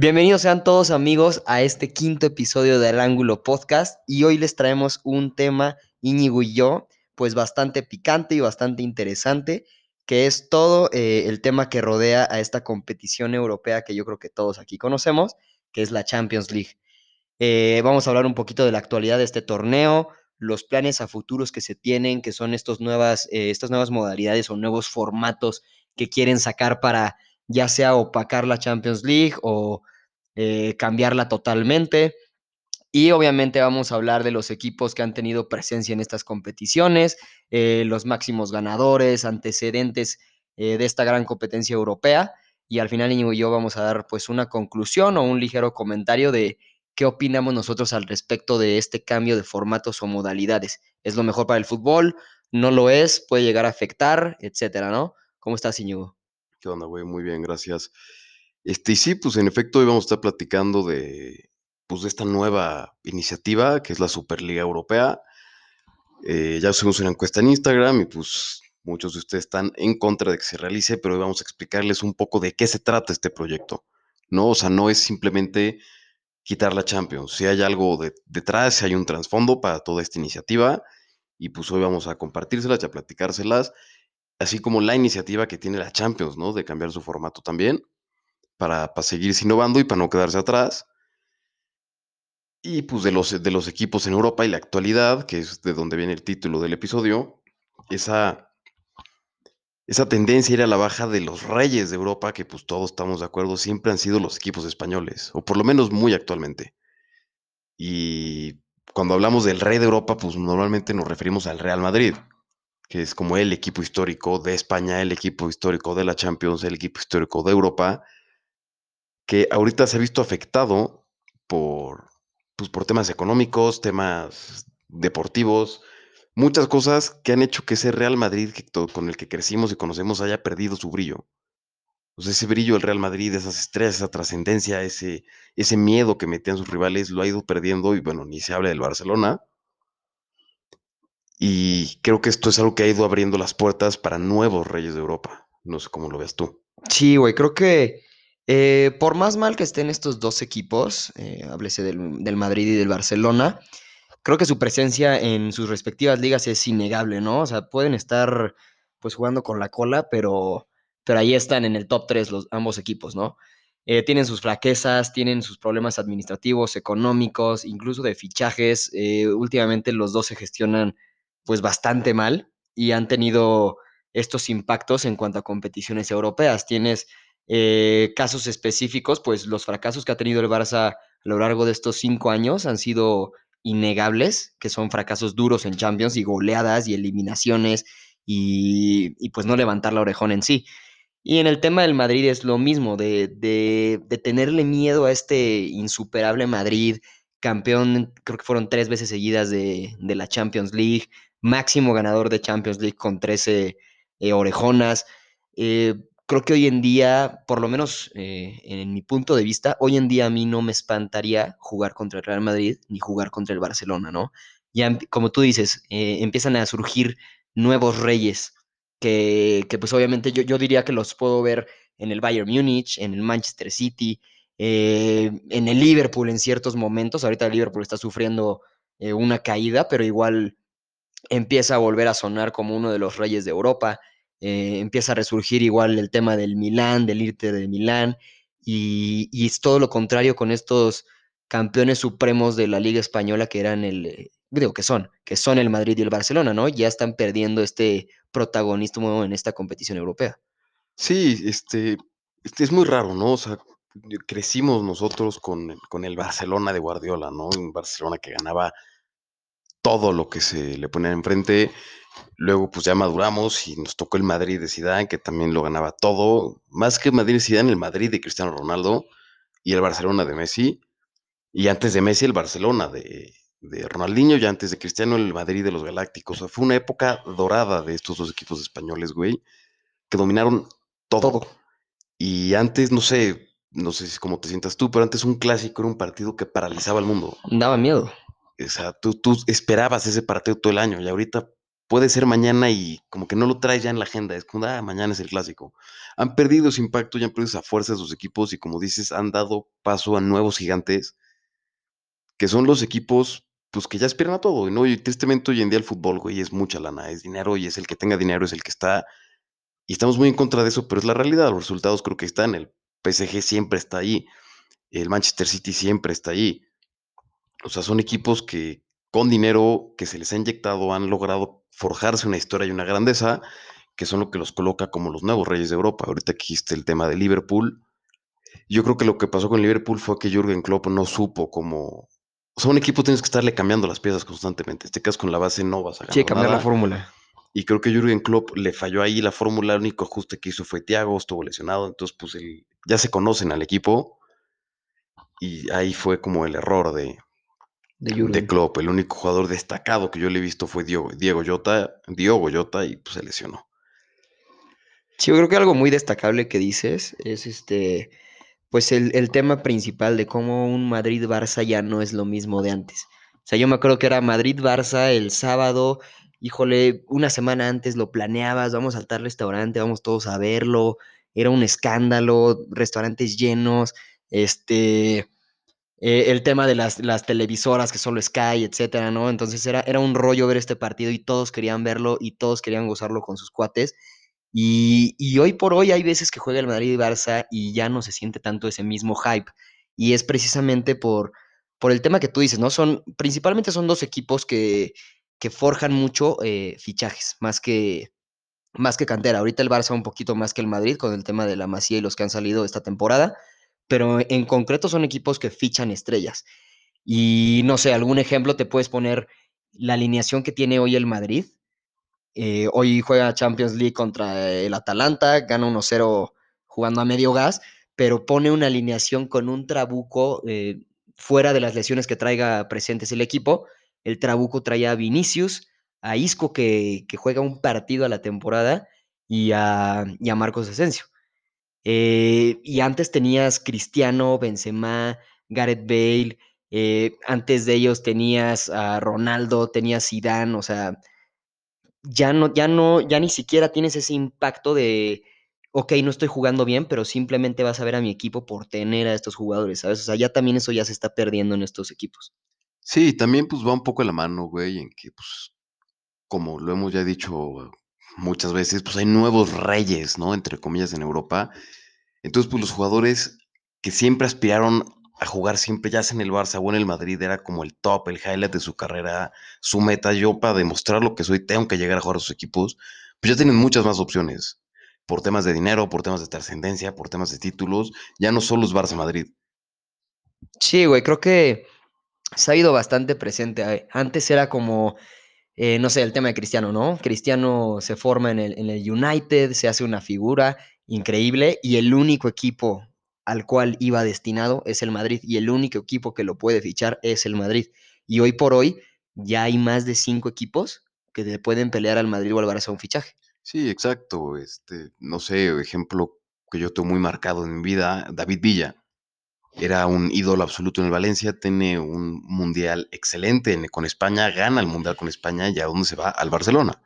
Bienvenidos sean todos amigos a este quinto episodio del Ángulo Podcast y hoy les traemos un tema, Íñigo y yo, pues bastante picante y bastante interesante, que es todo eh, el tema que rodea a esta competición europea que yo creo que todos aquí conocemos, que es la Champions League. Eh, vamos a hablar un poquito de la actualidad de este torneo, los planes a futuros que se tienen, que son estos nuevas, eh, estas nuevas modalidades o nuevos formatos que quieren sacar para ya sea opacar la Champions League o eh, cambiarla totalmente. Y obviamente vamos a hablar de los equipos que han tenido presencia en estas competiciones, eh, los máximos ganadores, antecedentes eh, de esta gran competencia europea. Y al final, Íñigo y yo vamos a dar pues una conclusión o un ligero comentario de qué opinamos nosotros al respecto de este cambio de formatos o modalidades. ¿Es lo mejor para el fútbol? ¿No lo es? ¿Puede llegar a afectar? Etcétera, ¿no? ¿Cómo estás, Íñigo? ¿Qué onda, güey? Muy bien, gracias. Este, y sí, pues en efecto hoy vamos a estar platicando de, pues, de esta nueva iniciativa que es la Superliga Europea. Eh, ya subimos una encuesta en Instagram y pues muchos de ustedes están en contra de que se realice, pero hoy vamos a explicarles un poco de qué se trata este proyecto. ¿no? O sea, no es simplemente quitar la Champions. Si hay algo de- detrás, si hay un trasfondo para toda esta iniciativa, y pues hoy vamos a compartírselas y a platicárselas, así como la iniciativa que tiene la Champions, ¿no? De cambiar su formato también, para, para seguir innovando y para no quedarse atrás. Y pues de los, de los equipos en Europa y la actualidad, que es de donde viene el título del episodio, esa, esa tendencia a ir a la baja de los reyes de Europa, que pues todos estamos de acuerdo, siempre han sido los equipos españoles, o por lo menos muy actualmente. Y cuando hablamos del rey de Europa, pues normalmente nos referimos al Real Madrid, que es como el equipo histórico de España, el equipo histórico de la Champions, el equipo histórico de Europa, que ahorita se ha visto afectado por, pues, por temas económicos, temas deportivos, muchas cosas que han hecho que ese Real Madrid que con el que crecimos y conocemos haya perdido su brillo. Ese brillo del Real Madrid, esas estrellas, esa trascendencia, ese, ese miedo que metían sus rivales, lo ha ido perdiendo y bueno, ni se habla del Barcelona. Y creo que esto es algo que ha ido abriendo las puertas para nuevos reyes de Europa. No sé cómo lo ves tú. Sí, güey, creo que eh, por más mal que estén estos dos equipos, eh, háblese del, del Madrid y del Barcelona, creo que su presencia en sus respectivas ligas es innegable, ¿no? O sea, pueden estar pues jugando con la cola, pero, pero ahí están en el top 3 los, ambos equipos, ¿no? Eh, tienen sus flaquezas, tienen sus problemas administrativos, económicos, incluso de fichajes. eh, últimamente los dos se gestionan pues bastante mal y han tenido estos impactos en cuanto a competiciones europeas. Tienes eh, casos específicos, pues los fracasos que ha tenido el Barça a lo largo de estos cinco años han sido innegables, que son fracasos duros en Champions y goleadas y eliminaciones y, pues no levantar la orejón en sí. Y en el tema del Madrid es lo mismo, de, tenerle miedo a este insuperable Madrid, campeón, creo que fueron tres veces seguidas de, de la Champions League, máximo ganador de Champions League con 13 eh, orejonas. Eh, creo que hoy en día, por lo menos eh, en mi punto de vista, hoy en día a mí no me espantaría jugar contra el Real Madrid ni jugar contra el Barcelona, ¿no? Ya, em- como tú dices, eh, empiezan a surgir nuevos reyes que, que, pues obviamente yo, yo diría que los puedo ver en el Bayern Múnich, en el Manchester City, eh, en el Liverpool en ciertos momentos. Ahorita el Liverpool está sufriendo una caída, pero igual empieza a volver a sonar como uno de los reyes de Europa, eh, empieza a resurgir igual el tema del Milán, del Inter de Milán, y, es todo lo contrario con estos campeones supremos de la Liga Española que eran el, eh, digo que son, que son el Madrid y el Barcelona, ¿no? Ya están perdiendo este protagonismo en esta competición europea. Sí, este, este es muy raro, ¿no? O sea, crecimos nosotros con, con el Barcelona de Guardiola, ¿no? Un Barcelona que ganaba todo lo que se le ponía enfrente. Luego, pues ya maduramos y nos tocó el Madrid de Zidane, que también lo ganaba todo. Más que Madrid de Zidane, el Madrid de Cristiano Ronaldo y el Barcelona de Messi. Y antes de Messi, el Barcelona de, de Ronaldinho y antes de Cristiano, el Madrid de los Galácticos. O sea, fue una época dorada de estos dos equipos españoles, güey, que dominaron todo. Todo. Y antes, no sé, no sé si cómo te sientas tú, pero antes un clásico era un partido que paralizaba al mundo. Daba miedo. O sea, tú, tú esperabas ese partido todo el año y ahorita puede ser mañana y como que no lo traes ya en la agenda, es como, ah, mañana es el clásico. Han perdido ese impacto, ya han perdido esa fuerza de sus equipos y como dices, han dado paso a nuevos gigantes, que son los equipos, pues que ya aspiran a todo, ¿no? Y tristemente hoy en día el fútbol, güey, es mucha lana, es dinero y es el que tenga dinero, es el que está, y estamos muy en contra de eso, pero es la realidad, los resultados creo que están, el PSG siempre está ahí, el Manchester City siempre está ahí. O sea, son equipos que con dinero que se les ha inyectado han logrado forjarse una historia y una grandeza que son lo que los coloca como los nuevos reyes de Europa. Ahorita que dijiste el tema de Liverpool. Yo creo que lo que pasó con Liverpool fue que Jürgen Klopp no supo cómo... O sea, un equipo tienes que estarle cambiando las piezas constantemente. Este caso con la base no vas a ganar Sí, cambiar la fórmula. Y creo que Jürgen Klopp le falló ahí la fórmula. El único ajuste que hizo fue Thiago, estuvo lesionado. Entonces, pues el, ya se conocen al equipo. Y ahí fue como el error de, De de Klopp. El único jugador destacado que yo le he visto fue Diego, Diego Jota, Diogo Jota y pues se lesionó. Sí, yo creo que algo muy destacable que dices es este, pues el, el tema principal de cómo un Madrid-Barça ya no es lo mismo de antes. O sea, yo me acuerdo que era Madrid-Barça el sábado, híjole, una semana antes lo planeabas, vamos a tal restaurante, vamos todos a verlo, era un escándalo, restaurantes llenos, este, eh, el tema de las, las televisoras que solo Sky, etcétera, ¿no? Entonces era, era un rollo ver este partido y todos querían verlo y todos querían gozarlo con sus cuates. Y, y hoy por hoy hay veces que juega el Madrid y Barça y ya no se siente tanto ese mismo hype. Y es precisamente por, por el tema que tú dices, ¿no? Son, principalmente son dos equipos que, que forjan mucho eh, fichajes, más que, más que cantera. Ahorita el Barça un poquito más que el Madrid con el tema de la Masía y los que han salido esta temporada, pero en concreto son equipos que fichan estrellas. Y no sé, algún ejemplo te puedes poner la alineación que tiene hoy el Madrid. Eh, hoy juega Champions League contra el Atalanta, gana 1-0 jugando a medio gas, pero pone una alineación con un trabuco eh, fuera de las lesiones que traiga presentes el equipo. El trabuco trae a Vinicius, a Isco que, que juega un partido a la temporada y a, y a Marcos Asensio. Eh, y antes tenías Cristiano, Benzema, Gareth Bale, eh, antes de ellos tenías a Ronaldo, tenías Zidane, o sea, ya no, ya no, ya ni siquiera tienes ese impacto de, ok, no estoy jugando bien, pero simplemente vas a ver a mi equipo por tener a estos jugadores, ¿sabes? O sea, ya también eso ya se está perdiendo en estos equipos. Sí, también pues va un poco la mano, güey, en que pues, como lo hemos ya dicho muchas veces, pues hay nuevos reyes, ¿no? Entre comillas en Europa. Entonces, pues los jugadores que siempre aspiraron a jugar siempre, ya sea en el Barça o en el Madrid, era como el top, el highlight de su carrera, su meta. Yo, para demostrar lo que soy, tengo que llegar a jugar a sus equipos. Pues ya tienen muchas más opciones. Por temas de dinero, por temas de trascendencia, por temas de títulos. Ya no solo es Barça-Madrid. Sí, güey, creo que se ha ido bastante presente. Antes era como, eh, no sé, el tema de Cristiano, ¿no? Cristiano se forma en el, United, se hace una figura increíble y el único equipo al cual iba destinado es el Madrid y el único equipo que lo puede fichar es el Madrid. Y hoy por hoy ya hay más de cinco equipos que le pueden pelear al Madrid o al Barça un fichaje. Sí, exacto. Este, no sé, ejemplo que yo tengo muy marcado en mi vida, David Villa. Era un ídolo absoluto en el Valencia, tiene un mundial excelente en- con España, gana el mundial con España y a dónde se va? Al Barcelona.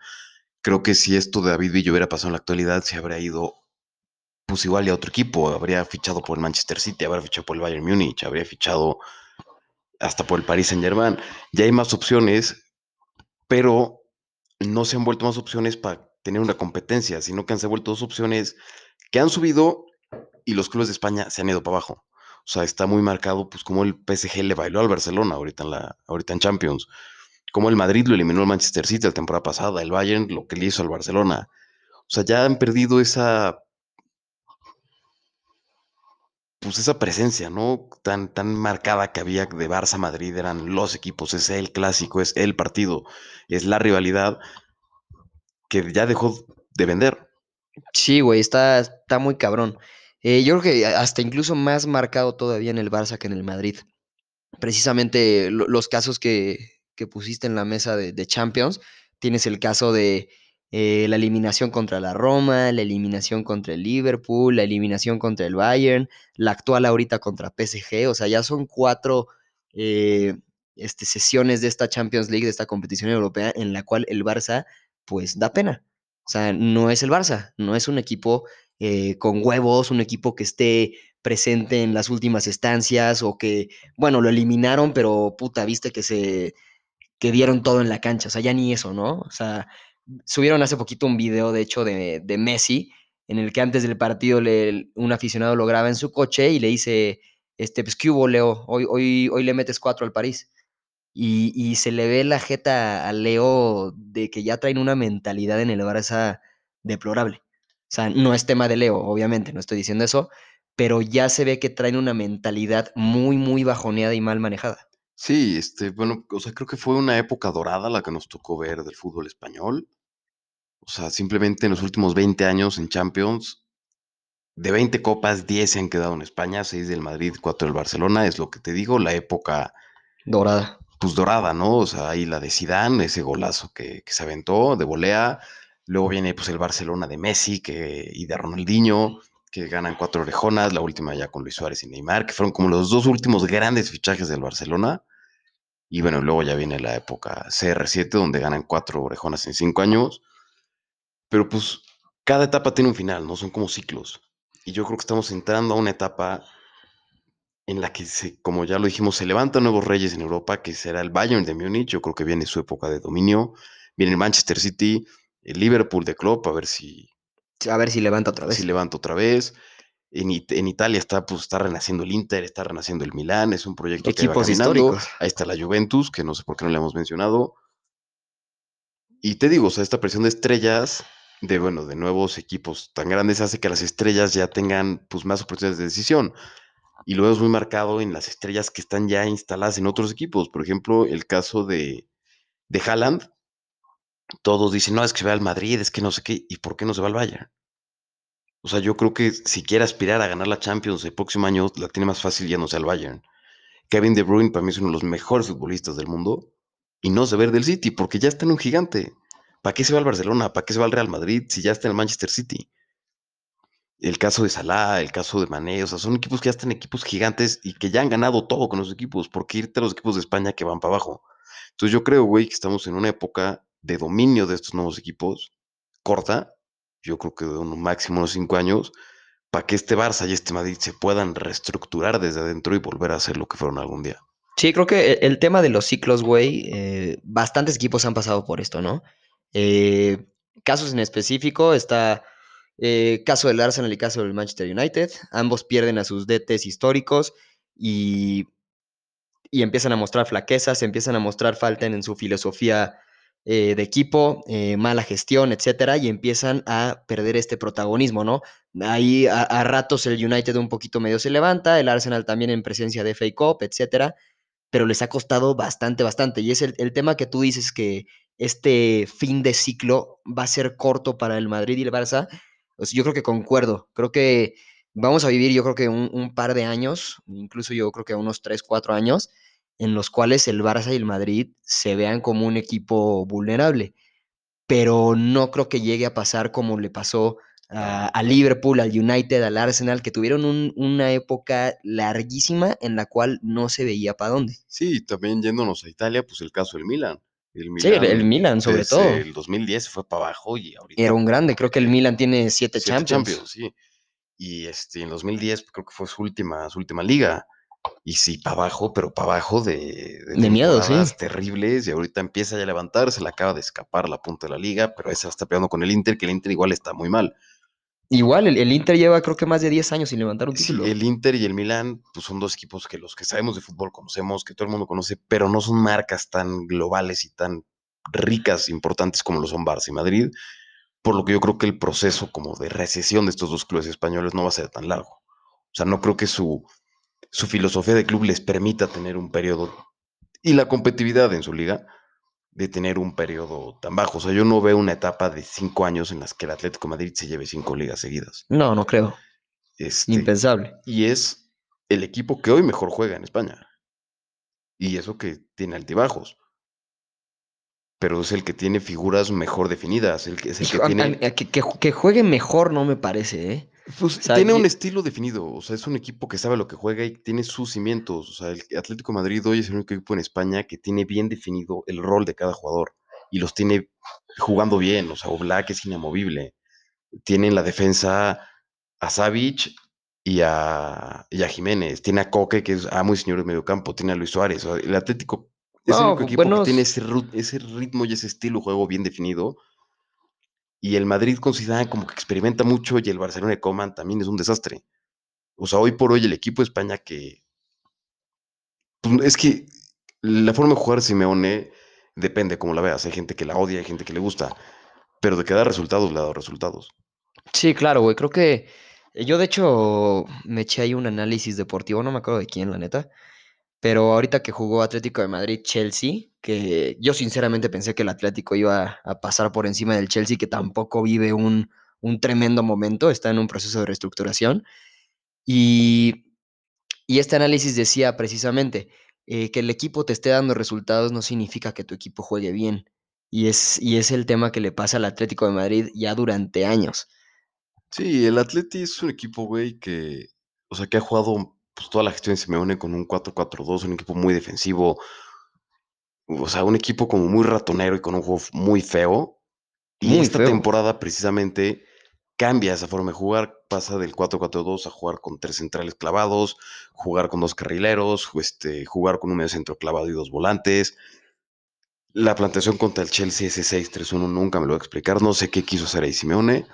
Creo que si esto de David Villa hubiera pasado en la actualidad, se habría ido, pues igual y a otro equipo, habría fichado por el Manchester City, habría fichado por el Bayern Múnich, habría fichado hasta por el Paris Saint Germain. Ya hay más opciones, pero no se han vuelto más opciones para tener una competencia, sino que han se vuelto dos opciones que han subido y los clubes de España se han ido para abajo. O sea, está muy marcado, pues, como el PSG le bailó al Barcelona ahorita en, la, ahorita en Champions. Como el Madrid lo eliminó al Manchester City la temporada pasada, el Bayern lo que le hizo al Barcelona. O sea, ya han perdido esa, pues esa presencia, ¿no? Tan, tan marcada que había de Barça Madrid, eran los equipos, es el clásico, es el partido, es la rivalidad que ya dejó de vender. Sí, güey, está, está muy cabrón. Eh, yo creo que hasta incluso más marcado todavía en el Barça que en el Madrid. Precisamente lo- los casos que, que pusiste en la mesa de, de Champions, tienes el caso de eh, la eliminación contra la Roma, la eliminación contra el Liverpool, la eliminación contra el Bayern, la actual ahorita contra PSG, o sea, ya son cuatro eh, este, sesiones de esta Champions League, de esta competición europea, en la cual el Barça pues da pena. O sea, no es el Barça, no es un equipo eh, con huevos, un equipo que esté presente en las últimas estancias o que, bueno, lo eliminaron, pero puta, viste que se, que dieron todo en la cancha, o sea, ya ni eso, ¿no? O sea, subieron hace poquito un video, de hecho, de, Messi, en el que antes del partido un aficionado lo graba en su coche y le dice, este, pues, ¿qué hubo, Leo? Hoy, hoy, hoy le metes cuatro al París. Y, y, se le ve la jeta a Leo de que ya traen una mentalidad en el Barça deplorable. O sea, no es tema de Leo, obviamente, no estoy diciendo eso, pero ya se ve que traen una mentalidad muy, muy bajoneada y mal manejada. Sí, este, bueno, o sea, creo que fue una época dorada la que nos tocó ver del fútbol español. O sea, simplemente en los últimos 20 años en Champions, de 20 copas, 10 se han quedado en España, 6 del Madrid, 4 del Barcelona, es lo que te digo, la época dorada. Pues dorada, ¿no? O sea, ahí la de Zidane, ese golazo que, que se aventó de volea. Luego viene pues el Barcelona de Messi que, y de Ronaldinho, que ganan cuatro orejonas, la última ya con Luis Suárez y Neymar, que fueron como los dos últimos grandes fichajes del Barcelona. Y bueno, luego ya viene la época CR7, donde ganan cuatro orejonas en cinco años. Pero pues cada etapa tiene un final, ¿no? Son como ciclos. Y yo creo que estamos entrando a una etapa en la que, se, como ya lo dijimos, se levantan nuevos reyes en Europa, que será el Bayern de Múnich. Yo creo que viene su época de dominio. Viene el Manchester City, el Liverpool de Klopp, a ver si... A ver si levanta otra vez. Si levanta otra vez. En, en, Italia está, pues, está renaciendo el Inter, está renaciendo el Milán, es un proyecto Equipos que va históricos. Ahí está la Juventus, que no sé por qué no le hemos mencionado. Y te digo, o sea, esta presión de estrellas, de bueno, de nuevos equipos tan grandes, hace que las estrellas ya tengan pues más oportunidades de decisión. Y luego es muy marcado en las estrellas que están ya instaladas en otros equipos. Por ejemplo, el caso de, de Haaland, todos dicen, no, es que se va al Madrid, es que no sé qué, ¿y por qué no se va al Bayern? O sea, yo creo que si quiere aspirar a ganar la Champions el próximo año, la tiene más fácil sea al Bayern. Kevin De Bruyne para mí es uno de los mejores futbolistas del mundo y no se ve del City porque ya está en un gigante. ¿Para qué se va al Barcelona? ¿Para qué se va al Real Madrid si ya está en el Manchester City? El caso de Salah, el caso de Mané, o sea, son equipos que ya están equipos gigantes y que ya han ganado todo con los equipos. ¿Por qué irte a los equipos de España que van para abajo? Entonces yo creo, güey, que estamos en una época de dominio de estos nuevos equipos corta, yo creo que de un máximo unos cinco años, para que este Barça y este Madrid se puedan reestructurar desde adentro y volver a ser lo que fueron algún día. Sí, creo que e, el tema de los ciclos, güey, eh, bastantes equipos han pasado por esto, ¿no? Eh, casos en específico, está eh, caso del Arsenal y caso del Manchester United. Ambos pierden a sus DTs históricos y, y empiezan a mostrar flaquezas, empiezan a mostrar falta en su filosofía eh, de equipo, eh, mala gestión, etcétera, y empiezan a perder este protagonismo, ¿no? Ahí a, a, ratos el United un poquito medio se levanta, el Arsenal también en presencia de FA Cup, etcétera, pero les ha costado bastante, bastante. Y es el, el tema que tú dices que este fin de ciclo va a ser corto para el Madrid y el Barça. Pues yo creo que concuerdo, creo que vamos a vivir, yo creo que un, par de años, incluso yo creo que unos 3, 4 años, en los cuales el Barça y el Madrid se vean como un equipo vulnerable. Pero no creo que llegue a pasar como le pasó a, a Liverpool, al United, al Arsenal, que tuvieron un, una época larguísima en la cual no se veía para dónde. Sí, también yéndonos a Italia, pues el caso del Milan. El Milan sí, el, el Milan sobre desde todo. El 2010 fue para abajo y ahorita. Era un grande, creo que el Milan tiene siete, siete Champions. Champions. Sí. Y este, en 2010 creo que fue su última, su última liga. Y sí, para abajo, pero para abajo de, de, de miedo, sí. terribles. Y ahorita empieza ya a levantar, se le acaba de escapar la punta de la liga, pero esa está peleando con el Inter, que el Inter igual está muy mal. Igual, el, el, Inter lleva creo que más de 10 años sin levantar un título. Sí, el Inter y el Milan pues son dos equipos que los que sabemos de fútbol conocemos, que todo el mundo conoce, pero no son marcas tan globales y tan ricas, importantes como lo son Barça y Madrid, por lo que yo creo que el proceso como de recesión de estos dos clubes españoles no va a ser tan largo. O sea, no creo que su, su filosofía de club les permita tener un periodo y la competitividad en su liga de tener un periodo tan bajo. O sea, yo no veo una etapa de cinco años en las que el Atlético de Madrid se lleve cinco ligas seguidas. No, no creo. Este, Impensable. Y es el equipo que hoy mejor juega en España. Y eso que tiene altibajos. Pero es el que tiene figuras mejor definidas. El que, es el que, Hijo, tiene... a- a- que, que- que juegue mejor no me parece, ¿eh? Pues O sea, tiene un estilo definido, o sea, es un equipo que sabe lo que juega y tiene sus cimientos. O sea, el Atlético de Madrid hoy es el único equipo en España que tiene bien definido el rol de cada jugador y los tiene jugando bien. O sea, Oblak es inamovible. Tiene en la defensa a Savic y a, y a Jiménez. Tiene a Coque, que es amo y señor de medio campo. Tiene a Luis Suárez. O sea, el Atlético es el No, único equipo buenos- que tiene ese, ese ritmo y ese estilo de juego bien definido. Y el Madrid con como que experimenta mucho y el Barcelona de Coman también es un desastre. O sea, hoy por hoy el equipo de España que... pues, es que la forma de jugar Simeone depende como la veas. Hay gente que la odia, hay gente que le gusta. Pero de que da resultados, le ha dado resultados. Sí, claro, güey. Creo que eh, yo de hecho me eché ahí un análisis deportivo, no me acuerdo de quién, la neta. Pero ahorita que jugó Atlético de Madrid-Chelsea, que yo sinceramente pensé que el Atlético iba a pasar por encima del Chelsea, que tampoco vive un, un tremendo momento, está en un proceso de reestructuración. Y, y este análisis decía precisamente eh, que el equipo te esté dando resultados no significa que tu equipo juegue bien. Y es, y es el tema que le pasa al Atlético de Madrid ya durante años. Sí, el Atleti es un equipo, güey, que, o sea, que ha jugado pues, toda la gestión de Simeone con un 4-4-2, un equipo muy defensivo, o sea, un equipo como muy ratonero y con un juego muy feo. Y Muy esta feo. temporada precisamente cambia esa forma de jugar, pasa del 4-4-2 a jugar con tres centrales clavados, jugar con dos carrileros, este, jugar con un medio centro clavado y dos volantes. La plantación contra el Chelsea ese 6-3-1 nunca me lo voy a explicar, no sé qué quiso hacer ahí Simeone,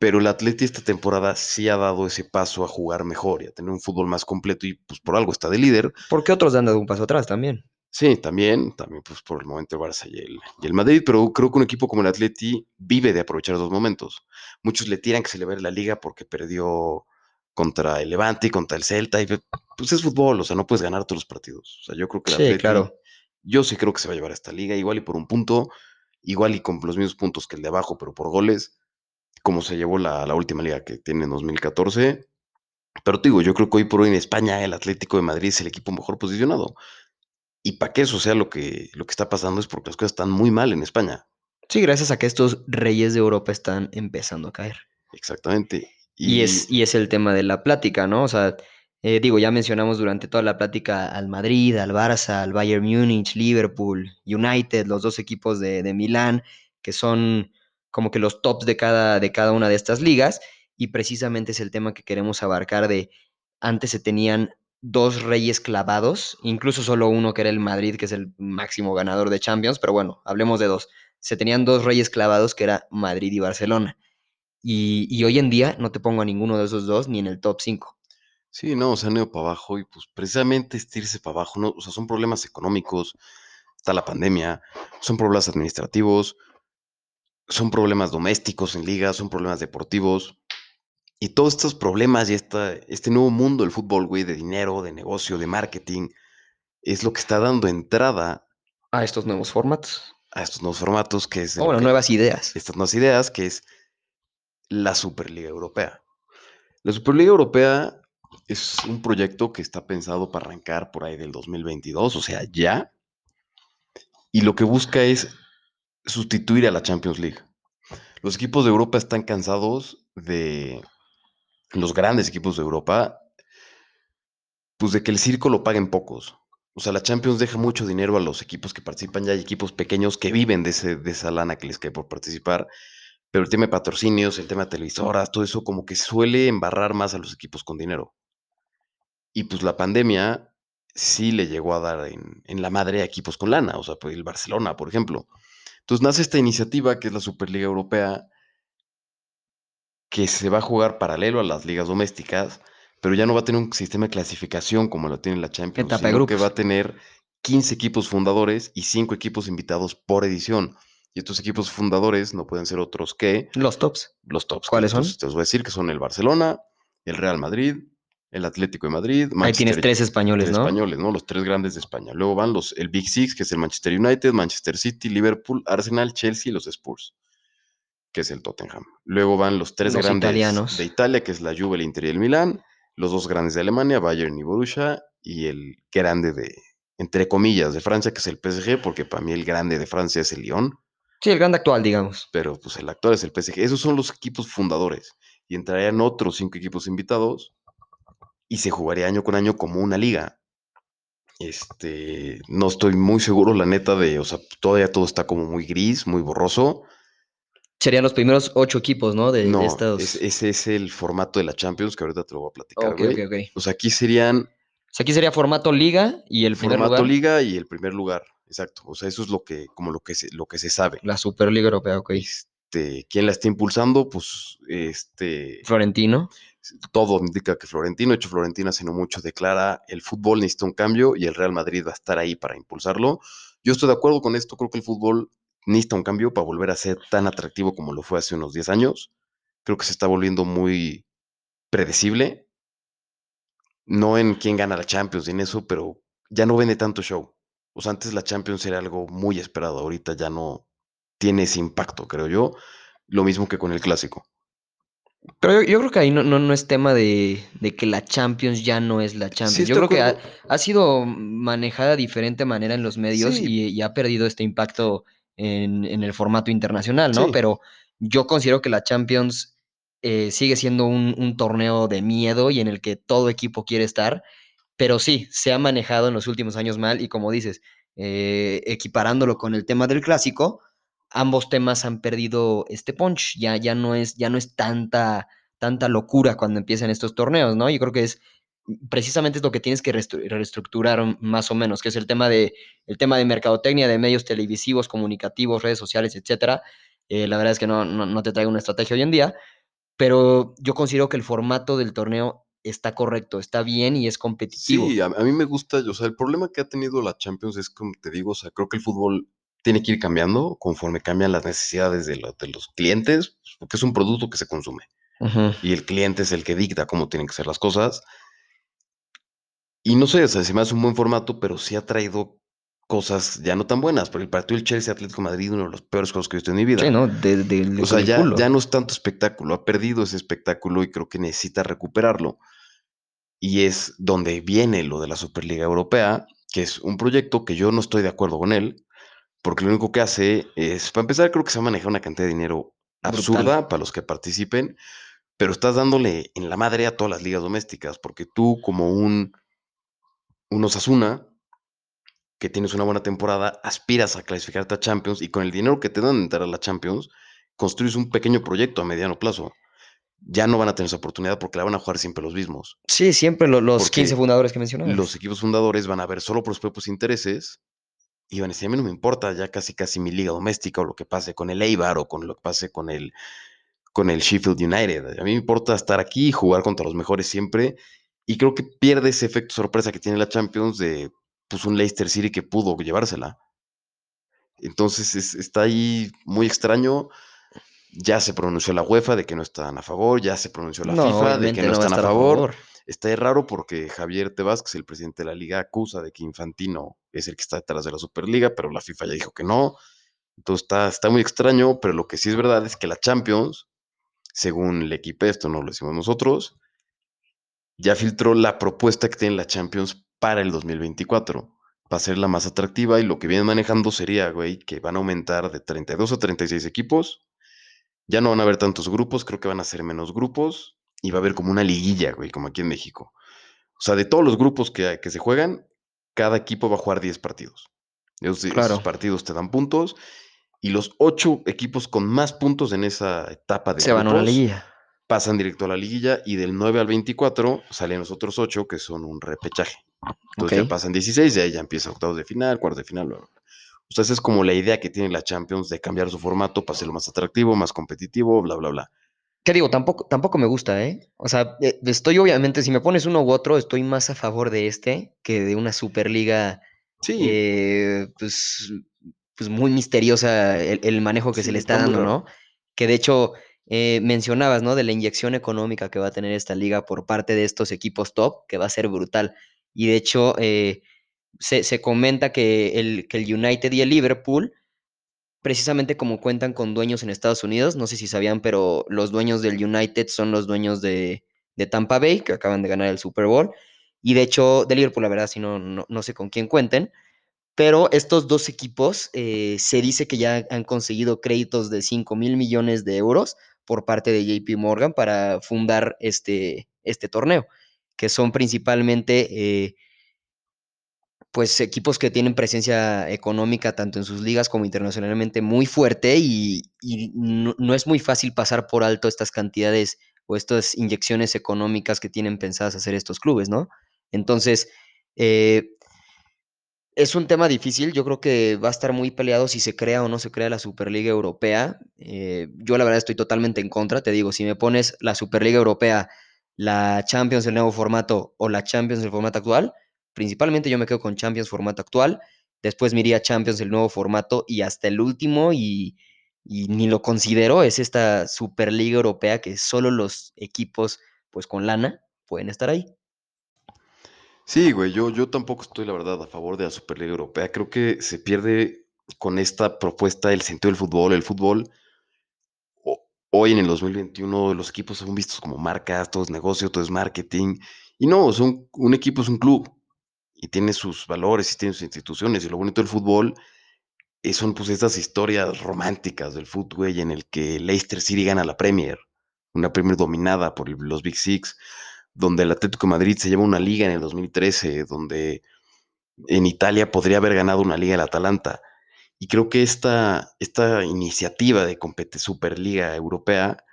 pero el Atleti esta temporada sí ha dado ese paso a jugar mejor y a tener un fútbol más completo y pues por algo está de líder. Porque otros han dado un paso atrás también. Sí, también, también pues por el momento el Barça y el, y el Madrid, pero creo que un equipo como el Atleti vive de aprovechar esos momentos. Muchos le tiran que se le va a ir la liga porque perdió contra el Levante y contra el Celta y pues es fútbol, o sea, no puedes ganar todos los partidos. O sea, yo creo que el Sí, Atleti, claro. yo sí creo que se va a llevar a esta liga, igual y por un punto, igual y con los mismos puntos que el de abajo, pero por goles, como se llevó la, la última liga que tiene en 2014. Pero te digo, yo creo que hoy por hoy en España el Atlético de Madrid es el equipo mejor posicionado. Y para que eso sea lo que, lo que está pasando es porque las cosas están muy mal en España. Sí, gracias a que estos reyes de Europa están empezando a caer. Exactamente. Y, es, y es el tema de la plática, ¿no? O sea, eh, digo, ya mencionamos durante toda la plática al Madrid, al Barça, al Bayern Múnich, Liverpool, United, los dos equipos de, de Milán, que son como que los tops de cada, de cada una de estas ligas. Y precisamente es el tema que queremos abarcar de antes se tenían dos reyes clavados, incluso solo uno que era el Madrid, que es el máximo ganador de Champions, pero bueno, hablemos de dos. Se tenían dos reyes clavados que era Madrid y Barcelona. Y, y hoy en día no te pongo a ninguno de esos dos ni en el top 5. Sí, no, se han ido para abajo y pues precisamente este irse para abajo, ¿no? O sea, son problemas económicos, está la pandemia, son problemas administrativos, son problemas domésticos en ligas, son problemas deportivos. Y todos estos problemas y esta, este nuevo mundo del fútbol, güey, de dinero, de negocio, de marketing, es lo que está dando entrada A estos nuevos formatos. a estos nuevos formatos, que es de O lo bueno, que- nuevas ideas. estas nuevas ideas, que es la Superliga Europea. La Superliga Europea es un proyecto que está pensado para arrancar por ahí del 2022, o sea, ya. Y lo que busca es sustituir a la Champions League. Los equipos de Europa están cansados de los grandes equipos de Europa, pues de que el circo lo paguen pocos. O sea, la Champions deja mucho dinero a los equipos que participan, ya hay equipos pequeños que viven de, ese, de esa lana que les cae por participar, pero el tema de patrocinios, el tema de televisoras, todo eso como que suele embarrar más a los equipos con dinero. Y pues la pandemia sí le llegó a dar en, en la madre a equipos con lana, o sea, pues el Barcelona, por ejemplo. Entonces nace esta iniciativa que es la Superliga Europea, que se va a jugar paralelo a las ligas domésticas, pero ya no va a tener un sistema de clasificación como lo tiene la Champions, Etapa sino que va a tener 15 equipos fundadores y 5 equipos invitados por edición. Y estos equipos fundadores no pueden ser otros que Los tops. los tops. ¿Cuáles son? Te os voy a decir que son el Barcelona, el Real Madrid, el Atlético de Madrid, Ahí tienes Manchester- tres españoles, tres ¿no? españoles, ¿no? Los tres grandes de España. Luego van los, el Big Six, que es el Manchester United, Manchester City, Liverpool, Arsenal, Chelsea y los Spurs, que es el Tottenham. Luego van los tres Los grandes italianos. de Italia, que es la Juve, el Inter y el Milán, los dos grandes de Alemania, Bayern y Borussia, y el grande de, entre comillas, de Francia, que es el PSG, porque para mí el grande de Francia es el Lyon, Sí, el grande actual, digamos. pero pues el actual es el PSG. Esos son los equipos fundadores. Y entrarían otros cinco equipos invitados y se jugaría año con año como una liga. Este, no estoy muy seguro, la neta, de, o sea, todavía todo está como muy gris, muy borroso. Serían los primeros ocho equipos, ¿no? De, de No, estos. es- ese es el formato de la Champions que ahorita te lo voy a platicar, Ok, güey. ok, ok. O sea, aquí serían O sea, aquí sería formato liga y el primer formato lugar, liga y el primer lugar, exacto. O sea, eso es lo que, como lo que se, lo que se sabe. la Superliga Europea, ok. Este, ¿quién la está impulsando? Pues, este, Florentino. Todo indica que Florentino, hecho Florentino hace no mucho declara el fútbol necesita un cambio y el Real Madrid va a estar ahí para impulsarlo. Yo estoy de acuerdo con esto, creo que el fútbol necesita un cambio para volver a ser tan atractivo como lo fue hace unos 10 años. Creo que se está volviendo muy predecible. No en quién gana la Champions y en eso, pero ya no vende tanto show. Sea, antes la Champions era algo muy esperado, ahorita ya no tiene ese impacto, creo yo. Lo mismo que con el clásico. Pero yo, yo creo que ahí no, no, no es tema de, de que la Champions ya no es la Champions. Sí, yo creo que ha, ha sido manejada de diferente manera en los medios Sí. y, y ha perdido este impacto en, en el formato internacional, ¿no? Sí. Pero yo considero que la Champions eh, sigue siendo un, un torneo de miedo y en el que todo equipo quiere estar. Pero sí, se ha manejado en los últimos años mal y como dices, eh, equiparándolo con el tema del clásico, ambos temas han perdido este punch. Ya, ya no es, ya no es tanta, tanta locura cuando empiezan estos torneos, ¿no? Yo creo que es precisamente es lo que tienes que reestructurar más o menos, que es el tema de, el tema de mercadotecnia, de medios televisivos, comunicativos, redes sociales, etcétera. Eh, la verdad es que no, no, no te traigo una estrategia hoy en día, pero yo considero que el formato del torneo está correcto, está bien y es competitivo. Sí, a, a mí me gusta, o sea, el problema que ha tenido la Champions es como te digo, o sea, creo que el fútbol tiene que ir cambiando conforme cambian las necesidades de, lo- de los clientes, porque es un producto que se consume y el cliente es el que dicta cómo tienen que ser las cosas. Y no sé, o sea, se me hace un buen formato, pero sí ha traído cosas ya no tan buenas, porque el partido del Chelsea Atlético de Madrid, uno de los peores juegos que he visto en mi vida. Sí, ¿no? De, de- de- O sea, ya, ya no es tanto espectáculo, ha perdido ese espectáculo y creo que necesita recuperarlo. Y es donde viene lo de la Superliga Europea, que es un proyecto que yo no estoy de acuerdo con él, porque lo único que hace es, para empezar, creo que se va a manejar una cantidad de dinero Brutal. absurda para los que participen, pero estás dándole en la madre a todas las ligas domésticas, porque tú como un, un Osasuna, que tienes una buena temporada, aspiras a clasificarte a Champions y con el dinero que te dan de entrar a la Champions, construyes un pequeño proyecto a mediano plazo. Ya no van a tener esa oportunidad porque la van a jugar siempre los mismos. Sí, siempre lo- los Porque 15 fundadores que mencionabas. Los equipos fundadores van a ver solo por sus propios intereses y van a decir, a mí no me importa ya casi casi mi liga doméstica o lo que pase con el Eibar o con lo que pase con el, con el Sheffield United. A mí me importa estar aquí y jugar contra los mejores siempre. Y creo que pierde ese efecto sorpresa que tiene la Champions de pues, un Leicester City que pudo llevársela. Entonces es- está ahí muy extraño. Ya se pronunció la UEFA de que no están a favor, ya se pronunció la No, FIFA de que no, están a estar a favor. favor. Está raro porque Javier Tebas, que es el presidente de la liga, acusa de que Infantino es el que está detrás de la Superliga, pero la FIFA ya dijo que no. Entonces está, está muy extraño, pero lo que sí es verdad es que la Champions, según el equipo, esto no lo decimos nosotros, ya filtró la propuesta que tiene la Champions para el 2024. Va a ser la más atractiva y lo que vienen manejando sería, güey, que van a aumentar de 32 a 36 equipos. Ya no van a haber tantos grupos, creo que van a ser menos grupos y va a haber como una liguilla, güey, como aquí en México. O sea, de todos los grupos que, que se juegan, cada equipo va a jugar 10 partidos. Esos, esos Claro. partidos te dan puntos y los 8 equipos con más puntos en esa etapa de Se van a grupos liguilla. pasan directo a la liguilla y del 9 al 24 salen los otros 8 que son un repechaje. Entonces ya pasan 16 y ahí ya empieza octavos de final, cuartos de final, bla. O sea, esa es como la idea que tiene la Champions de cambiar su formato para hacerlo más atractivo, más competitivo, bla, bla, bla. ¿Qué digo? Tampoco, tampoco me gusta, ¿eh? O sea, estoy obviamente, si me pones uno u otro, estoy más a favor de este que de una Superliga, Sí, eh, pues, pues muy misteriosa el, el manejo que se le está dando, raro. ¿no? Que de hecho eh, mencionabas, ¿no? De la inyección económica que va a tener esta liga por parte de estos equipos top, que va a ser brutal. Y de hecho, eh, se, se comenta que el, que el United y el Liverpool, precisamente como cuentan con dueños en Estados Unidos, no sé si sabían, pero los dueños del United son los dueños de, de Tampa Bay, que acaban de ganar el Super Bowl. Y de hecho, de Liverpool, la verdad, si no, no, no sé con quién cuenten. Pero estos dos equipos eh, se dice que ya han conseguido créditos de 5 mil millones de euros por parte de JP Morgan para fundar este, este torneo, que son principalmente eh, pues equipos que tienen presencia económica tanto en sus ligas como internacionalmente muy fuerte y, y no, no, es muy fácil pasar por alto estas cantidades o estas inyecciones económicas que tienen pensadas hacer estos clubes, ¿no? Entonces, eh, es un tema difícil, yo creo que va a estar muy peleado si se crea o no se crea la Superliga Europea. Eh, yo la verdad estoy totalmente en contra, te digo, si me pones la Superliga Europea, la Champions el nuevo formato o la Champions el formato actual, principalmente yo me quedo con Champions formato actual, después me iría Champions el nuevo formato y hasta el último y, y ni lo considero, es esta Superliga Europea que solo los equipos pues con lana pueden estar ahí. Sí, güey, yo, yo tampoco estoy, la verdad, a favor de la Superliga Europea. Creo que se pierde con esta propuesta el sentido del fútbol. El fútbol, hoy en el 2021, los equipos son vistos como marcas, todo es negocio, todo es marketing. Y no, son, un equipo es un club y tiene sus valores y tiene sus instituciones. Y lo bonito del fútbol es, son pues estas historias románticas del fútbol en el que Leicester City gana la Premier, una Premier dominada por los Big Six donde el Atlético Madrid se lleva una liga en el 2013, donde en Italia podría haber ganado una liga el Atalanta. Y creo que esta, esta iniciativa de competir Superliga Europea,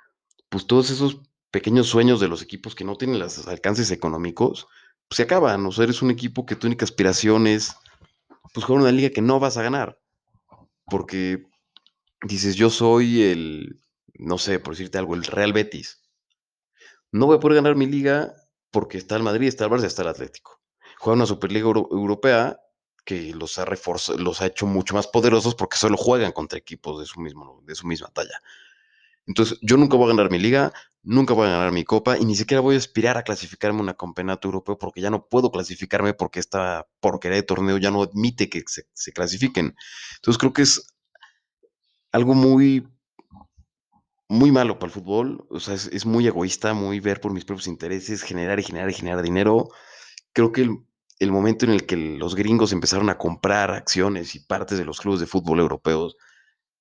pues todos esos pequeños sueños de los equipos que no tienen los alcances económicos, pues se acaban. O sea, eres un equipo que tu única aspiración es pues jugar una liga que no vas a ganar. Porque dices, yo soy el, no sé, por decirte algo, el Real Betis no voy a poder ganar mi liga porque está el Madrid, está el Barça, está el Atlético. Juega una Superliga Europea que los ha reforzado, los ha hecho mucho más poderosos porque solo juegan contra equipos de su, mismo, de su misma talla. Entonces, yo nunca voy a ganar mi liga, nunca voy a ganar mi copa y ni siquiera voy a aspirar a clasificarme a un campeonato europeo porque ya no puedo clasificarme porque esta porquería de torneo ya no admite que se, clasifiquen. Entonces, creo que es algo muy muy malo para el fútbol, o sea, es, muy egoísta, muy ver por mis propios intereses, generar y generar y generar dinero. Creo que el, momento en el que los gringos empezaron a comprar acciones y partes de los clubes de fútbol europeos,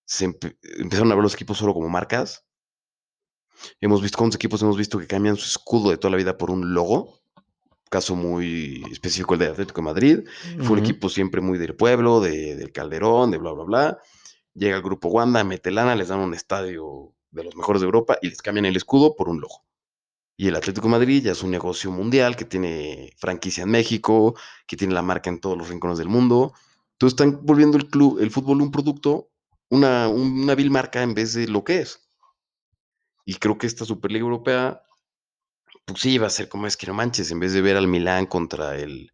se empe empezaron a ver los equipos solo como marcas. Hemos visto cuántos equipos hemos visto que cambian su escudo de toda la vida por un logo. Caso muy específico el de Atlético de Madrid. Uh -huh. Fue un equipo siempre muy del pueblo, de, del Calderón, de bla, bla, bla. Llega el grupo Wanda, mete lana, les dan un estadio de los mejores de Europa y les cambian el escudo por un logo. Y el Atlético de Madrid ya es un negocio mundial que tiene franquicia en México, que tiene la marca en todos los rincones del mundo. Entonces están volviendo el club, el fútbol un producto, una, una vil marca en vez de lo que es. Y creo que esta Superliga Europea, pues sí, va a ser como es que no manches, en vez de ver al Milán contra el,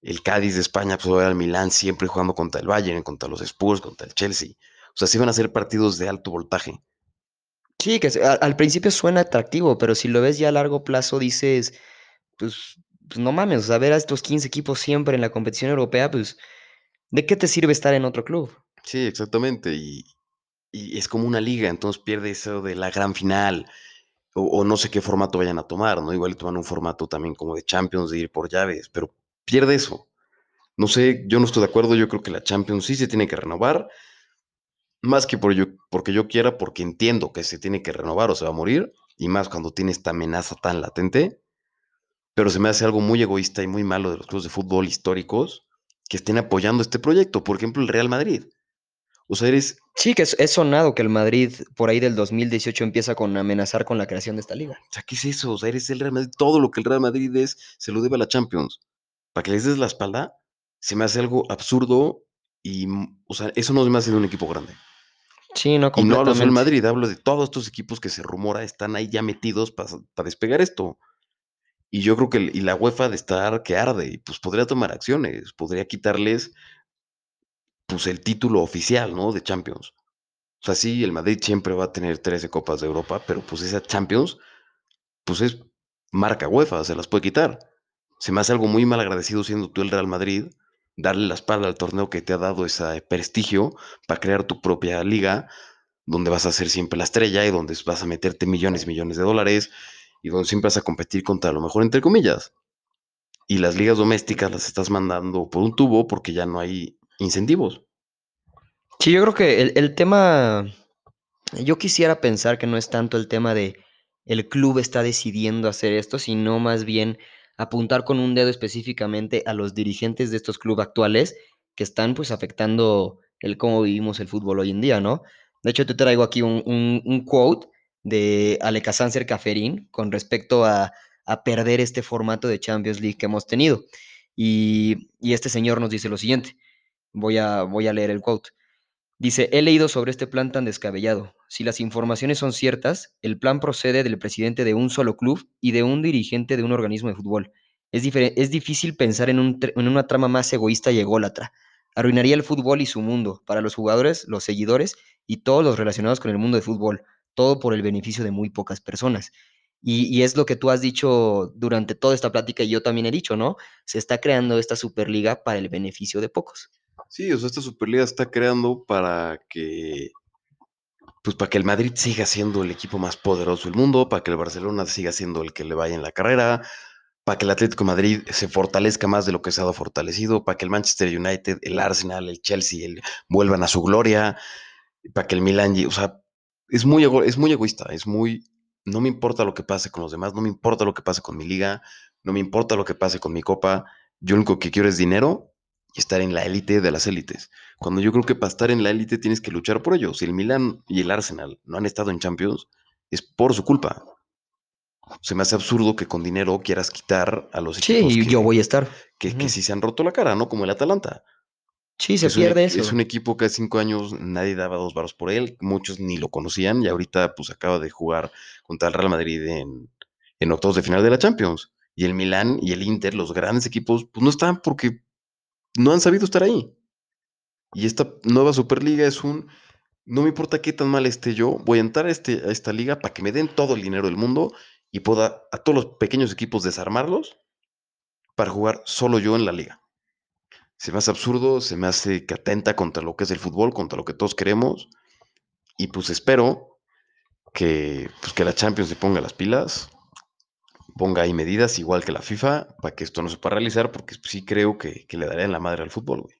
el Cádiz de España, pues va a ver al Milán siempre jugando contra el Bayern, contra los Spurs, contra el Chelsea. O sea, sí van a ser partidos de alto voltaje. Sí, que al principio suena atractivo, pero si lo ves ya a largo plazo dices, pues, pues no mames, o sea, ver a estos 15 equipos siempre en la competición europea, pues, ¿de qué te sirve estar en otro club? Sí, exactamente, y, y es como una liga, entonces pierde eso de la gran final, o, no sé qué formato vayan a tomar, ¿no? Igual toman un formato también como de Champions, de ir por llaves, pero pierde eso. No sé, yo no estoy de acuerdo, yo creo que la Champions sí se tiene que renovar, más que por yo, porque yo quiera, porque entiendo que se tiene que renovar o se va a morir, y más cuando tiene esta amenaza tan latente, pero se me hace algo muy egoísta y muy malo de los clubes de fútbol históricos que estén apoyando este proyecto, por ejemplo el Real Madrid. O sea, eres... Sí, que es, es, sonado que el Madrid por ahí del 2018 empieza con amenazar con la creación de esta liga. O sea, ¿qué es eso? O sea, eres el Real Madrid, todo lo que el Real Madrid es, se lo debe a la Champions. Para que les des la espalda, se me hace algo absurdo y, o sea, eso no me hace de un equipo grande. Sí, no, Y no hablo del Madrid, hablo de todos estos equipos que se rumora están ahí ya metidos para pa despegar esto. Y yo creo que y la UEFA de estar que arde, y pues podría tomar acciones, podría quitarles pues el título oficial, ¿no? De Champions. O sea, sí, el Madrid siempre va a tener 13 Copas de Europa, pero pues esa Champions, pues es marca UEFA, se las puede quitar. Se me hace algo muy mal agradecido siendo tú el Real Madrid, darle la espalda al torneo que te ha dado ese prestigio para crear tu propia liga, donde vas a ser siempre la estrella y donde vas a meterte millones y millones de dólares y donde siempre vas a competir contra lo mejor, entre comillas. Y las ligas domésticas las estás mandando por un tubo porque ya no hay incentivos. Sí, yo creo que el, tema, yo quisiera pensar que no es tanto el tema de el club está decidiendo hacer esto, sino más bien apuntar con un dedo específicamente a los dirigentes de estos clubes actuales que están pues afectando el cómo vivimos el fútbol hoy en día, ¿no? De hecho, te traigo aquí un, quote de Alekazancer Caferín con respecto a, a, perder este formato de Champions League que hemos tenido. Y este señor nos dice lo siguiente, voy a, voy a leer el quote. Dice, he leído sobre este plan tan descabellado. Si las informaciones son ciertas, el plan procede del presidente de un solo club y de un dirigente de un organismo de fútbol. Es, es difícil pensar en, un en, una trama más egoísta y ególatra. Arruinaría el fútbol y su mundo, para los jugadores, los seguidores y todos los relacionados con el mundo de fútbol, todo por el beneficio de muy pocas personas. Y, y, es lo que tú has dicho durante toda esta plática y yo también he dicho, ¿no? Se está creando esta Superliga para el beneficio de pocos. Sí, o sea, esta Superliga está creando para que pues para que el Madrid siga siendo el equipo más poderoso del mundo, para que el Barcelona siga siendo el que le vaya en la carrera, para que el Atlético Madrid se fortalezca más de lo que se ha fortalecido, para que el Manchester United, el Arsenal, el Chelsea el, vuelvan a su gloria, para que el Milan, o sea, es muy, es muy egoísta, es muy, no me importa lo que pase con los demás, no me importa lo que pase con mi liga, no me importa lo que pase con mi copa, yo lo único que quiero es dinero y estar en la élite de las élites. Cuando yo creo que para estar en la élite tienes que luchar por ello. Si el Milan y el Arsenal no han estado en Champions, es por su culpa. Se me hace absurdo que con dinero quieras quitar a los equipos. Sí, yo voy a estar. Que, uh -huh. que sí se han roto la cara, ¿no? Como el Atalanta. Sí, se es pierde un, eso. Es un equipo que hace cinco años nadie daba dos varos por él, muchos ni lo conocían y ahorita pues acaba de jugar contra el Real Madrid en, en octavos de final de la Champions. Y el Milan y el Inter, los grandes equipos, pues no están porque no han sabido estar ahí. Y esta nueva Superliga es un, no me importa qué tan mal esté yo, voy a entrar a, este, a esta liga para que me den todo el dinero del mundo y pueda a todos los pequeños equipos desarmarlos para jugar solo yo en la liga. Se me hace absurdo, se me hace que atenta contra lo que es el fútbol, contra lo que todos queremos. Y pues espero que, pues que la Champions se ponga las pilas, ponga ahí medidas igual que la FIFA para que esto no se pueda realizar, porque sí creo que, que le daría en la madre al fútbol, güey.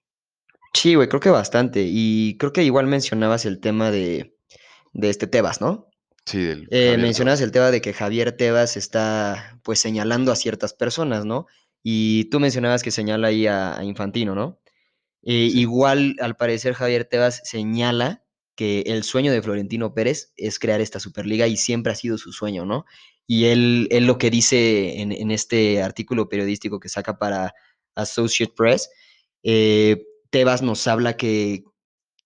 Sí, güey, creo que bastante. Y creo que igual mencionabas el tema de, de este Tebas, ¿no? Sí, del eh, mencionabas el tema de que Javier Tebas está pues señalando a ciertas personas, ¿no? Y tú mencionabas que señala ahí a, a Infantino, ¿no? Eh, sí. Igual, al parecer, Javier Tebas señala que el sueño de Florentino Pérez es crear esta Superliga y siempre ha sido su sueño, ¿no? Y él, él lo que dice en, en este artículo periodístico que saca para Associate Press, eh, Tebas nos habla que,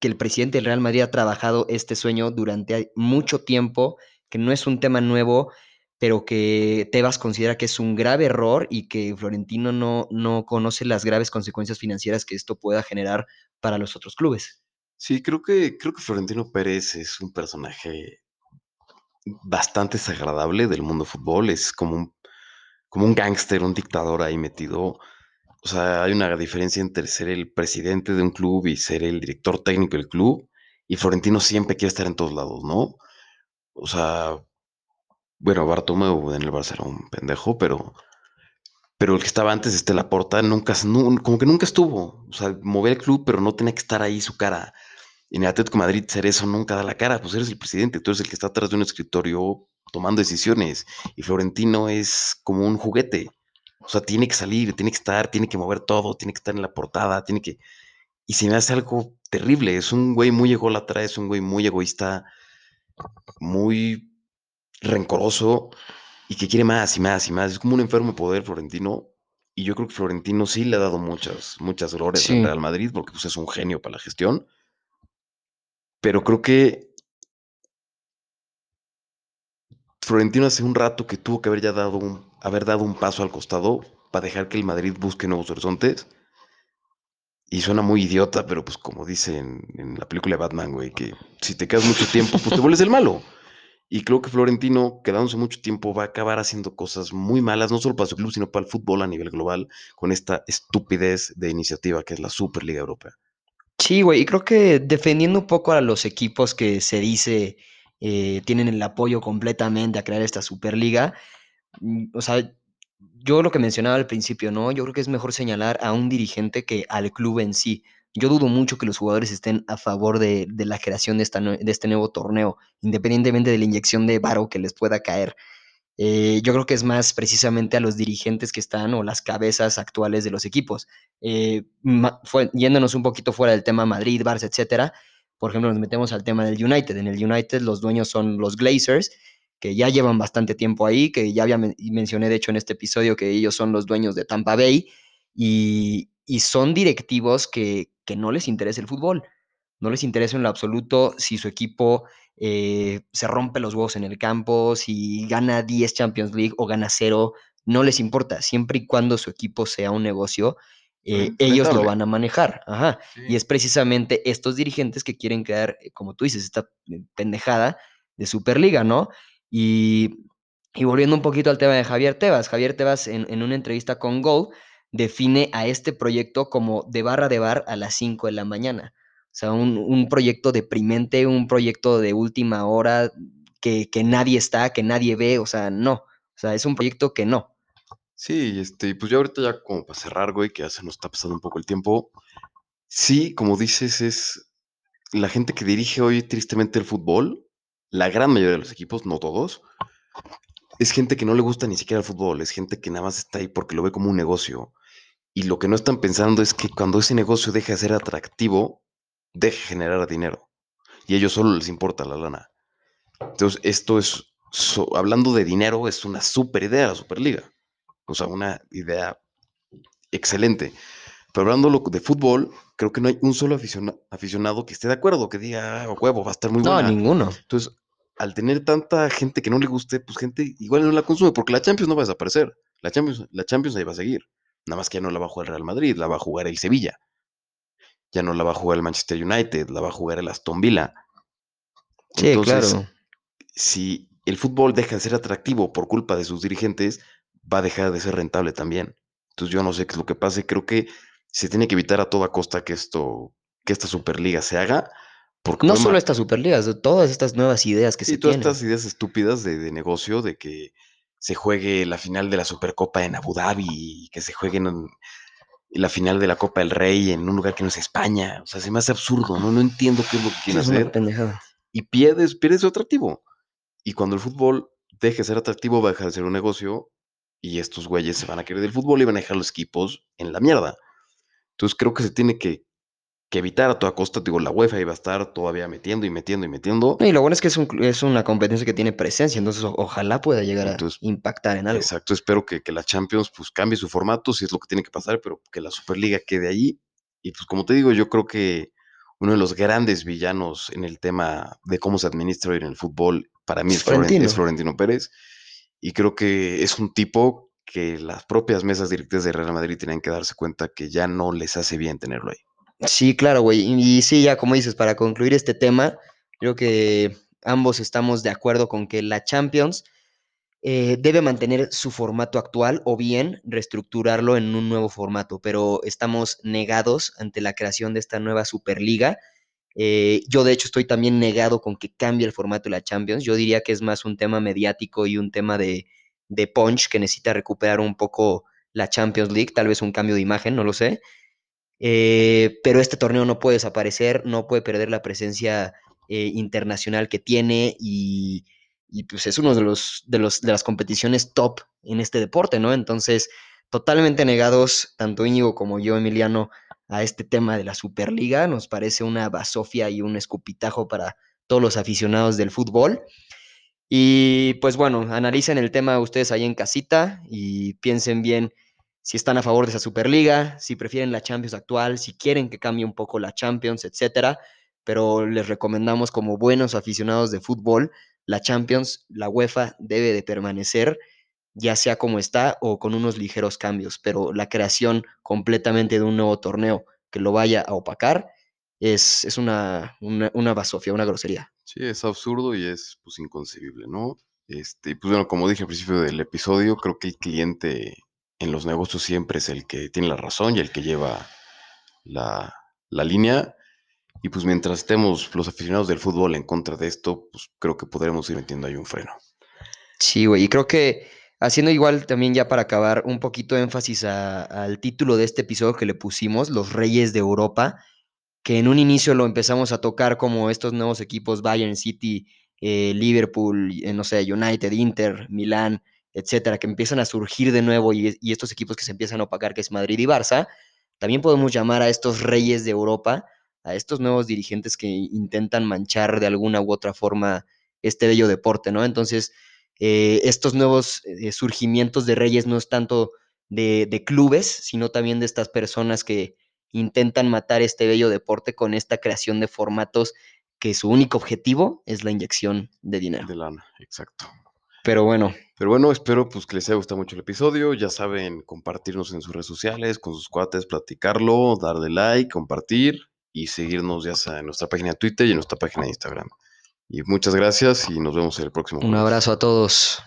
que el presidente del Real Madrid ha trabajado este sueño durante mucho tiempo, que no es un tema nuevo, pero que Tebas considera que es un grave error y que Florentino no, no conoce las graves consecuencias financieras que esto pueda generar para los otros clubes. Sí, creo que, creo que Florentino Pérez es un personaje bastante desagradable del mundo fútbol, es como un, como un gángster, un dictador ahí metido. O sea, hay una diferencia entre ser el presidente de un club y ser el director técnico del club. Y Florentino siempre quiere estar en todos lados, ¿no? O sea, bueno, Bartomeu en el era un pendejo, pero, pero el que estaba antes, este Laporta, nunca, no, como que nunca estuvo. O sea, movía el club, pero no tenía que estar ahí su cara. Y en el Atlético de Madrid ser eso nunca da la cara, pues eres el presidente, tú eres el que está atrás de un escritorio tomando decisiones. Y Florentino es como un juguete. O sea, tiene que salir, tiene que estar, tiene que mover todo, tiene que estar en la portada, tiene que... Y se me hace algo terrible. Es un güey muy ególatra, es un güey muy egoísta, muy rencoroso y que quiere más y más y más. Es como un enfermo de poder Florentino. Y yo creo que Florentino sí le ha dado muchas, muchas glorias sí. al Real Madrid porque pues, es un genio para la gestión. Pero creo que Florentino hace un rato que tuvo que haber ya dado un, haber dado un paso al costado para dejar que el Madrid busque nuevos horizontes. Y suena muy idiota, pero pues como dice en, en la película de Batman, güey, que si te quedas mucho tiempo, pues te vuelves el malo. Y creo que Florentino, quedándose mucho tiempo, va a acabar haciendo cosas muy malas, no solo para su club, sino para el fútbol a nivel global, con esta estupidez de iniciativa que es la Superliga Europea. Sí, güey, y creo que defendiendo un poco a los equipos que se dice eh, tienen el apoyo completamente a crear esta Superliga, o sea, yo lo que mencionaba al principio, ¿no? Yo creo que es mejor señalar a un dirigente que al club en sí. Yo dudo mucho que los jugadores estén a favor de, de la creación de, esta, de, este nuevo torneo, independientemente de la inyección de varo que les pueda caer. Eh, yo creo que es más precisamente a los dirigentes que están o las cabezas actuales de los equipos. Eh, fue, yéndonos un poquito fuera del tema Madrid, Barça, etcétera, por ejemplo, nos metemos al tema del United. En el United los dueños son los Glazers, que ya llevan bastante tiempo ahí, que ya había mencioné de hecho en este episodio que ellos son los dueños de Tampa Bay y, y son directivos que, que no les interesa el fútbol no les interesa en lo absoluto si su equipo eh, se rompe los huevos en el campo, si gana 10 Champions League o gana 0, no les importa, siempre y cuando su equipo sea un negocio, eh, ellos lo van a manejar. Ajá. Y es precisamente estos dirigentes que quieren crear, eh, como tú dices, esta pendejada de Superliga, ¿no? Y, volviendo un poquito al tema de Javier Tebas, Javier Tebas en, en una entrevista con Go define a este proyecto como de barra de bar a las 5 de la mañana. O sea, un, proyecto deprimente, un proyecto de última hora que, nadie está, que nadie ve, o sea, no. O sea, es un proyecto que no. Sí, este, pues ya ahorita ya como para cerrar, güey, que ya se nos está pasando un poco el tiempo. Sí, como dices, es la gente que dirige hoy tristemente el fútbol, la gran mayoría de los equipos, no todos, es gente que no le gusta ni siquiera el fútbol, es gente que nada más está ahí porque lo ve como un negocio. Y lo que no están pensando es que cuando ese negocio deja de ser atractivo, deje generar dinero. Y a ellos solo les importa la lana. Entonces, esto es, hablando de dinero, es una super idea la Superliga. O sea, una idea excelente. Pero hablando de fútbol, creo que no hay un solo aficionado, que esté de acuerdo, que diga, ah, huevo, va a estar muy buena. No, ninguno. Entonces, al tener tanta gente que no le guste, pues gente igual no la consume, porque la Champions no va a desaparecer. La Champions, la Champions ahí va a seguir. Nada más que ya no la va a jugar el Real Madrid, la va a jugar el Sevilla ya no la va a jugar el Manchester United, la va a jugar el Aston Villa. Sí, Entonces, claro. si el fútbol deja de ser atractivo por culpa de sus dirigentes, va a dejar de ser rentable también. Entonces yo no sé qué es lo que pase, creo que se tiene que evitar a toda costa que esto, que esta Superliga se haga. Porque no solo esta Superliga, todas estas nuevas ideas que se tienen. todas estas ideas estúpidas de, de, negocio, de que se juegue la final de la Supercopa en Abu Dhabi, y que se jueguen en, la final de la Copa del Rey en un lugar que no es España. O sea, se me hace absurdo, ¿no? No entiendo qué es lo que quieren hacer. Y pierdes, pierdes su atractivo. Y cuando el fútbol deje de ser atractivo, va a dejar de ser un negocio y estos güeyes se van a querer del fútbol y van a dejar los equipos en la mierda. Entonces creo que se tiene que que evitar a toda costa, digo, la UEFA iba a estar todavía metiendo y metiendo y metiendo. Y lo bueno es que es, una competencia que tiene presencia, entonces ojalá pueda llegar a impactar en algo. Exacto, espero que, la Champions pues cambie su formato, si es lo que tiene que pasar, pero que la Superliga quede allí. Y pues como te digo, yo creo que uno de los grandes villanos en el tema de cómo se administra hoy en el fútbol, para mí es Florentino. es Florentino Pérez. Y creo que es un tipo que las propias mesas directivas de Real Madrid tienen que darse cuenta que ya no les hace bien tenerlo ahí. Sí, claro, güey. Y, sí, ya como dices, para concluir este tema, creo que ambos estamos de acuerdo con que la Champions eh, debe mantener su formato actual o bien reestructurarlo en un nuevo formato, pero estamos negados ante la creación de esta nueva Superliga. Eh, yo de hecho estoy también negado con que cambie el formato de la Champions. Yo diría que es más un tema mediático y un tema de, de punch que necesita recuperar un poco la Champions League, tal vez un cambio de imagen, no lo sé. Eh, pero este torneo no puede desaparecer, no puede perder la presencia eh, internacional que tiene y, pues es uno de los, de los de las competiciones top en este deporte, ¿no? Entonces, totalmente negados, tanto Íñigo como yo, Emiliano, a este tema de la Superliga. Nos parece una basofia y un escupitajo para todos los aficionados del fútbol. Y pues bueno, analicen el tema ustedes ahí en casita y piensen bien si están a favor de esa Superliga, si prefieren la Champions actual, si quieren que cambie un poco la Champions, etcétera. Pero les recomendamos como buenos aficionados de fútbol, la Champions, la UEFA debe de permanecer, ya sea como está o con unos ligeros cambios, pero la creación completamente de un nuevo torneo que lo vaya a opacar es, es una, una, una basofia, una grosería. Sí, es absurdo y es pues inconcebible, ¿no? Este, pues bueno, como dije al principio del episodio, creo que el cliente en los negocios siempre es el que tiene la razón y el que lleva la, línea. Y pues mientras estemos los aficionados del fútbol en contra de esto, pues creo que podremos ir metiendo ahí un freno. Sí, güey, y creo que haciendo igual también ya para acabar un poquito énfasis al título de este episodio que le pusimos, Los Reyes de Europa, que en un inicio lo empezamos a tocar como estos nuevos equipos Bayern City eh, Liverpool, eh, no sé, United, Inter, Milán, etcétera, que empiezan a surgir de nuevo y, estos equipos que se empiezan a opacar, que es Madrid y Barça, también podemos llamar a estos reyes de Europa, a estos nuevos dirigentes que intentan manchar de alguna u otra forma este bello deporte, ¿no? Entonces, eh, estos nuevos eh, surgimientos de reyes no es tanto de, de, clubes, sino también de estas personas que intentan matar este bello deporte con esta creación de formatos que su único objetivo es la inyección de dinero. De lana, exacto. Pero bueno. Pero bueno, espero pues que les haya gustado mucho el episodio. Ya saben, compartirnos en sus redes sociales, con sus cuates, platicarlo, darle like, compartir y seguirnos ya sea en nuestra página de Twitter y en nuestra página de Instagram. Y muchas gracias y nos vemos en el próximo. Un abrazo a todos.